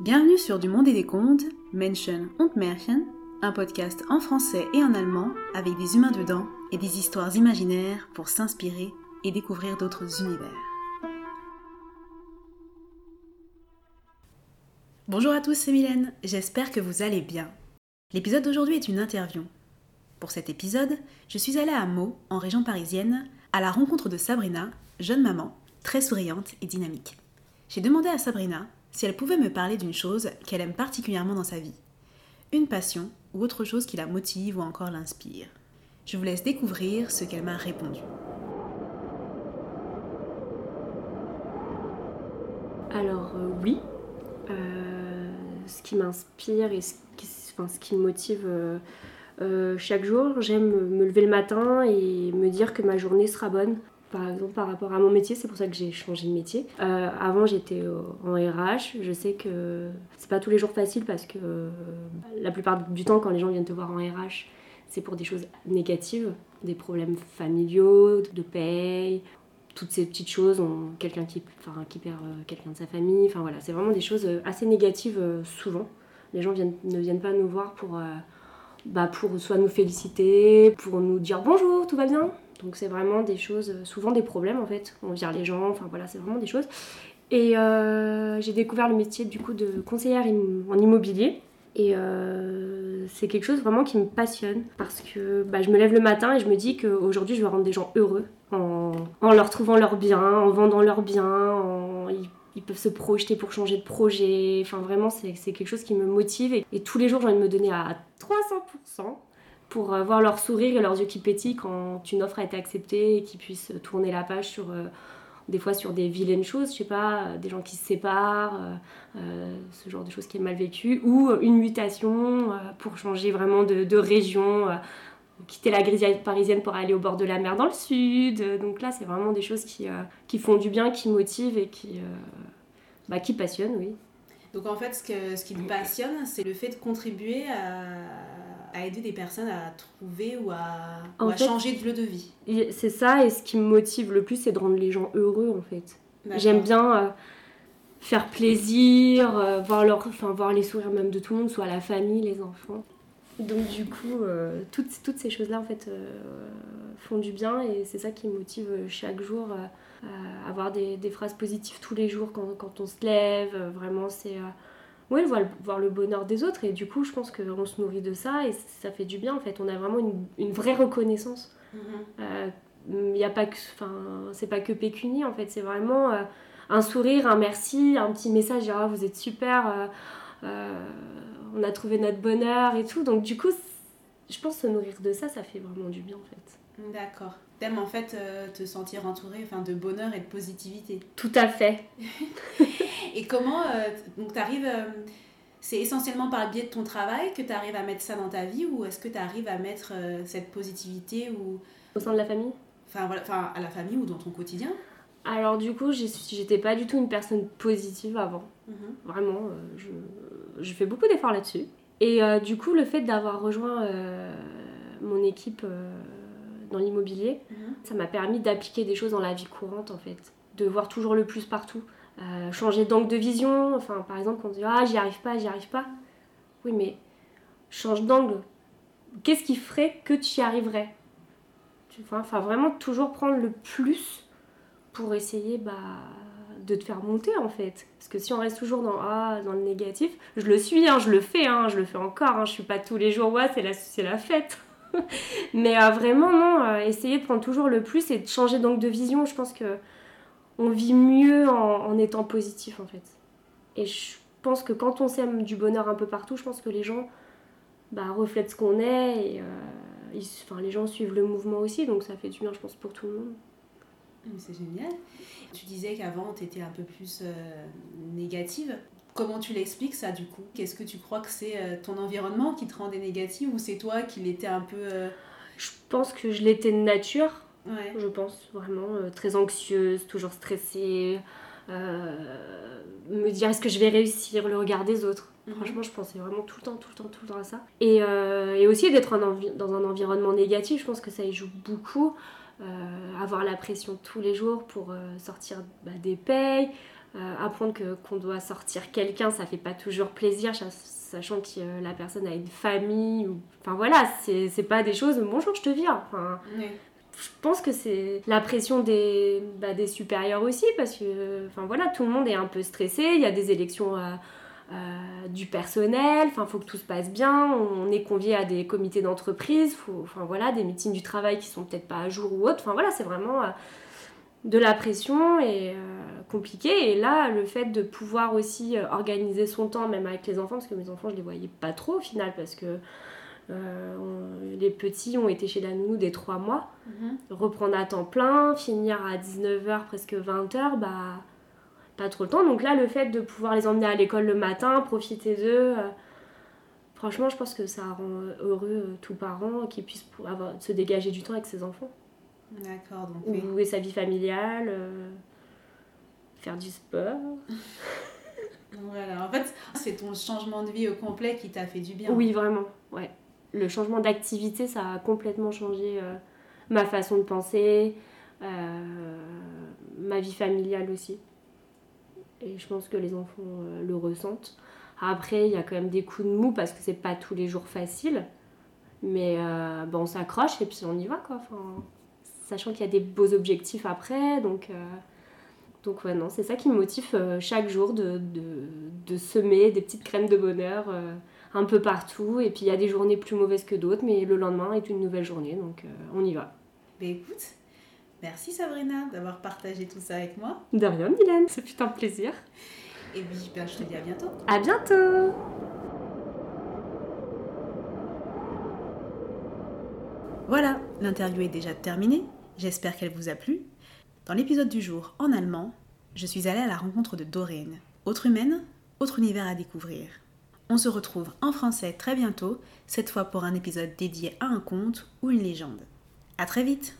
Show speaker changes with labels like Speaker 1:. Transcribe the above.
Speaker 1: Bienvenue sur Du Monde et des Contes, Menschen und Märchen, un podcast en français et en allemand avec des humains dedans et des histoires imaginaires pour s'inspirer et découvrir d'autres univers. Bonjour à tous, c'est Mylène, j'espère que vous allez bien. L'épisode d'aujourd'hui est une interview. Pour cet épisode, je suis allée à Meaux, en région parisienne, à la rencontre de Sabrina, jeune maman, très souriante et dynamique. J'ai demandé à Sabrina si elle pouvait me parler d'une chose qu'elle aime particulièrement dans sa vie, une passion ou autre chose qui la motive ou encore l'inspire. Je vous laisse découvrir ce qu'elle m'a répondu.
Speaker 2: Alors euh, oui, euh, ce qui m'inspire et ce qui, me motive euh, chaque jour, j'aime me lever le matin et me dire que ma journée sera bonne. Par exemple, par rapport à mon métier, c'est pour ça que j'ai changé de métier. Euh, avant, j'étais en RH. Je sais que c'est pas tous les jours facile parce que euh, la plupart du temps, quand les gens viennent te voir en RH, c'est pour des choses négatives, des problèmes familiaux, de paye, toutes ces petites choses, quelqu'un qui, perd euh, quelqu'un de sa famille. Enfin voilà, c'est vraiment des choses assez négatives souvent. Les gens viennent, ne viennent pas nous voir pour, bah, pour soit nous féliciter, pour nous dire bonjour, tout va bien. Donc c'est vraiment des choses, euh, souvent des problèmes en fait. On vire les gens, enfin voilà, c'est vraiment des choses. Et euh, j'ai découvert le métier du coup de conseillère en immobilier. Et euh, c'est quelque chose vraiment qui me passionne parce que bah, je me lève le matin et je me dis qu'aujourd'hui je vais rendre des gens heureux en, leur trouvant leur bien, en vendant leur bien, en- ils, peuvent se projeter pour changer de projet. Enfin vraiment c'est quelque chose qui me motive et, et tous les jours j'ai envie de me donner à 300% pour euh, voir leur sourire et leurs yeux qui pétillent quand une offre a été acceptée et qu'ils puissent tourner la page sur euh, des fois sur des vilaines choses, je sais pas, euh, des gens qui se séparent, euh, ce genre de choses qui est mal vécu, ou une mutation euh, pour changer vraiment de, de région, quitter la grisaille parisienne pour aller au bord de la mer dans le sud. Donc là, c'est vraiment des choses qui, qui font du bien, qui motivent et qui, bah, qui passionnent, oui.
Speaker 1: Donc en fait, ce, que, ce qui me passionne, c'est le fait de contribuer à, à aider des personnes à trouver ou à, ou
Speaker 2: En
Speaker 1: à
Speaker 2: fait-
Speaker 1: changer de lieu de vie.
Speaker 2: C'est ça, et ce qui me motive le plus, c'est de rendre les gens heureux en fait. J'aime bien euh, faire plaisir, euh, voir, leur, enfin, voir les sourires même de tout le monde, soit la famille, les enfants. Donc du coup, euh, toutes, toutes ces choses-là en fait font du bien et c'est ça qui me motive chaque jour. avoir des, des phrases positives tous les jours quand, quand on se lève. vraiment, c'est... euh, ouais, voir, le- voir le bonheur des autres et du coup, je pense qu'on se nourrit de ça et ça fait du bien en fait. On a vraiment une, une vraie reconnaissance.
Speaker 1: Mhm.
Speaker 2: Euh, il y a pas que enfin c'est pas que pécunier en fait c'est vraiment euh, un sourire un merci un petit message genre Ah, vous êtes super euh, euh, on a trouvé notre bonheur et tout donc du coup je pense se nourrir de ça ça fait vraiment du bien en fait
Speaker 1: D'accord. T'aimes en fait euh, te sentir entouré enfin, de bonheur et de positivité.
Speaker 2: tout à fait
Speaker 1: Et comment euh, donc t'arrives euh, c'est essentiellement par le biais de ton travail que tu arrives à mettre ça dans ta vie ou est-ce que tu arrives à mettre euh, cette positivité ou
Speaker 2: au sein de la famille?
Speaker 1: Enfin voilà enfin à la famille ou dans ton quotidien?
Speaker 2: Alors du coup j'étais pas du tout une personne positive avant
Speaker 1: Mhm.
Speaker 2: Vraiment, je, je fais beaucoup d'efforts là-dessus. Et du coup, le fait d'avoir rejoint mon équipe dans l'immobilier,
Speaker 1: Mhm.
Speaker 2: ça m'a permis d'appliquer des choses dans la vie courante en fait. De voir toujours le plus partout. Euh, changer d'angle de vision. Enfin, par exemple, on dit Ah, j'y arrive pas, j'y arrive pas. Oui, mais change d'angle. Qu'est-ce qui ferait que tu y arriverais? Tu vois, Enfin, vraiment, toujours prendre le plus pour essayer bah, de te faire monter en fait. Parce que si on reste toujours dans, ah, dans le négatif, je le suis, hein, je le fais, hein, je le fais encore, hein, je suis pas tous les jours, ouais, c'est la, c'est la fête. Mais euh, vraiment, non, euh, essayer de prendre toujours le plus et de changer d'angle de vision, je pense que on vit mieux en, étant positif en fait. Et je pense que quand on sème du bonheur un peu partout, je pense que les gens bah, reflètent ce qu'on est et euh, enfin, les gens suivent le mouvement aussi, donc ça fait du bien, je pense, pour tout le monde.
Speaker 1: C'est génial. Tu disais qu'avant, tu étais un peu plus négative. Comment tu l'expliques ça du coup? Qu'est-ce que tu crois que c'est euh, ton environnement qui te rendait négative ou c'est toi qui l'étais un peu... euh,
Speaker 2: Je pense que je l'étais de nature,
Speaker 1: Ouais.
Speaker 2: je pense vraiment euh, très anxieuse, toujours stressée, euh, me dire est-ce que je vais réussir, le regard des autres?
Speaker 1: Mhm.
Speaker 2: Franchement, je pensais vraiment tout le temps, tout le temps, tout le temps à ça. Et, et aussi d'être dans un environnement négatif, je pense que ça y joue beaucoup. Avoir la pression tous les jours pour sortir bah, des payes, apprendre que, qu'on doit sortir quelqu'un, ça fait pas toujours plaisir, sachant que la personne a une famille. Ou... Enfin voilà, c'est, c'est pas des choses, bonjour, je te viens. Enfin, Je pense que c'est la pression des, bah, des supérieurs aussi, parce que enfin, voilà, tout le monde est un peu stressé, il y a des élections. Euh, du personnel, enfin faut que tout se passe bien, on est convié à des comités d'entreprise, enfin voilà, des meetings du travail qui sont peut-être pas à jour ou autre, enfin voilà, c'est vraiment euh, de la pression et euh, compliqué. Et là, le fait de pouvoir aussi organiser son temps, même avec les enfants, parce que mes enfants je les voyais pas trop au final, parce que les petits ont été chez la nounou des 3 mois, mhm. reprendre à temps plein, finir à 19h, presque 20h, bah pas trop le temps. Donc là, le fait de pouvoir les emmener à l'école le matin, profiter d'eux, euh, franchement, je pense que ça rend heureux euh, tout parent qui puisse avoir, se dégager du temps avec ses enfants.
Speaker 1: D'accord, donc.
Speaker 2: Ou sa vie familiale, euh, faire du sport.
Speaker 1: voilà, en fait, c'est ton changement de vie au complet qui t'a fait du bien.
Speaker 2: Oui, vraiment, ouais. Le changement d'activité, ça a complètement changé ma façon de penser, ma vie familiale aussi. Et je pense que les enfants euh, le ressentent. Après, il y a quand même des coups de mou parce que c'est pas tous les jours facile. Mais euh, bon, on s'accroche et puis on y va quoi. Enfin, sachant qu'il y a des beaux objectifs après. Donc, euh, donc ouais, non, c'est ça qui me motive chaque jour de, de, de, semer des petites crèmes de bonheur un peu partout. Et puis il y a des journées plus mauvaises que d'autres, mais le lendemain est une nouvelle journée. Donc on y va.
Speaker 1: Mais écoute, Merci Sabrina d'avoir partagé tout ça avec moi.
Speaker 2: De rien Mylène, c'est fut un plaisir.
Speaker 1: Et puis ben, je te dis à bientôt.
Speaker 2: À bientôt
Speaker 1: Voilà, l'interview est déjà terminée. J'espère qu'elle vous a plu. Dans l'épisode du jour en allemand, je suis allée à la rencontre de Doreen. Autre humaine, autre univers à découvrir. On se retrouve en français très bientôt, cette fois pour un épisode dédié à un conte ou une légende. À très vite